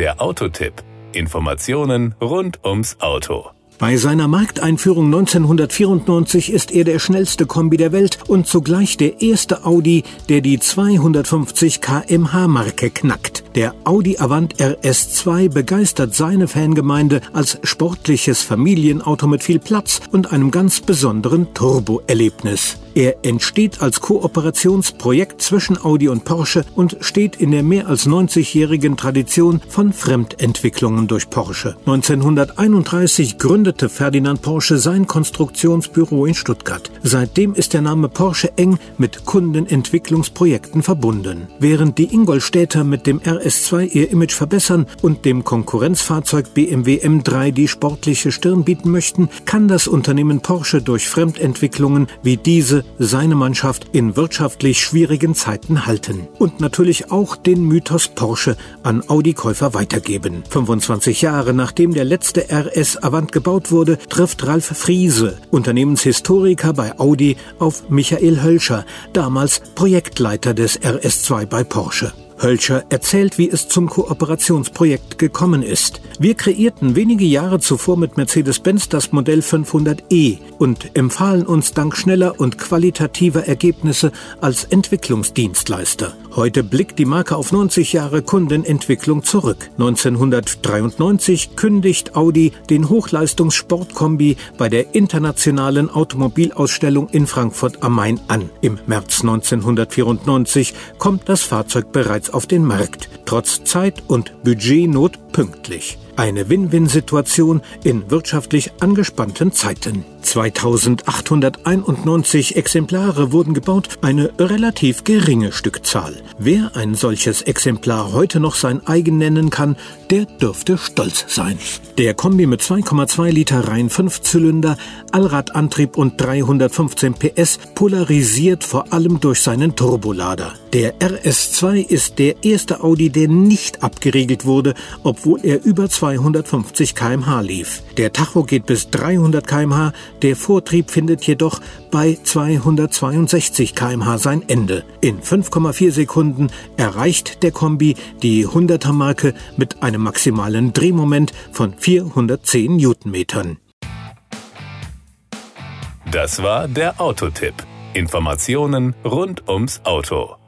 Der Autotipp. Informationen rund ums Auto. Bei seiner Markteinführung 1994 ist er der schnellste Kombi der Welt und zugleich der erste Audi, der die 250 kmh Marke knackt. Der Audi Avant RS2 begeistert seine Fangemeinde als sportliches Familienauto mit viel Platz und einem ganz besonderen Turbo-Erlebnis. Er entsteht als Kooperationsprojekt zwischen Audi und Porsche und steht in der mehr als 90-jährigen Tradition von Fremdentwicklungen durch Porsche. 1931 gründete Ferdinand Porsche sein Konstruktionsbüro in Stuttgart. Seitdem ist der Name Porsche eng mit Kundenentwicklungsprojekten verbunden. Während die Ingolstädter mit dem RS2 ihr Image verbessern und dem Konkurrenzfahrzeug BMW M3 die sportliche Stirn bieten möchten, kann das Unternehmen Porsche durch Fremdentwicklungen wie diese seine Mannschaft in wirtschaftlich schwierigen Zeiten halten. Und natürlich auch den Mythos Porsche an Audi-Käufer weitergeben. 25 Jahre nachdem der letzte RS Avant gebaut wurde, trifft Ralf Friese, Unternehmenshistoriker bei Audi, auf Michael Hölscher, damals Projektleiter des RS2 bei Porsche. Hölscher erzählt, wie es zum Kooperationsprojekt gekommen ist. Wir kreierten wenige Jahre zuvor mit Mercedes-Benz das Modell 500e und empfahlen uns dank schneller und qualitativer Ergebnisse als Entwicklungsdienstleister. Heute blickt die Marke auf 90 Jahre Kundenentwicklung zurück. 1993 kündigt Audi den Hochleistungssportkombi bei der internationalen Automobilausstellung in Frankfurt am Main an. Im März 1994 kommt das Fahrzeug bereits auf den Markt, trotz Zeit- und Budgetnot pünktlich. Eine Win-Win-Situation in wirtschaftlich angespannten Zeiten. 2891 Exemplare wurden gebaut, eine relativ geringe Stückzahl. Wer ein solches Exemplar heute noch sein eigen nennen kann, der dürfte stolz sein. Der Kombi mit 2,2 Liter Reihen 5 Zylinder, Allradantrieb und 315 PS polarisiert vor allem durch seinen Turbolader. Der RS2 ist der erste Audi, der nicht abgeriegelt wurde, obwohl er über 250 kmh lief. Der Tacho geht bis 300 kmh, der Vortrieb findet jedoch bei 262 kmh sein Ende. In 5,4 Sekunden erreicht der Kombi die 100er Marke mit einem maximalen Drehmoment von 410 Newtonmetern. Das war der Autotipp. Informationen rund ums Auto.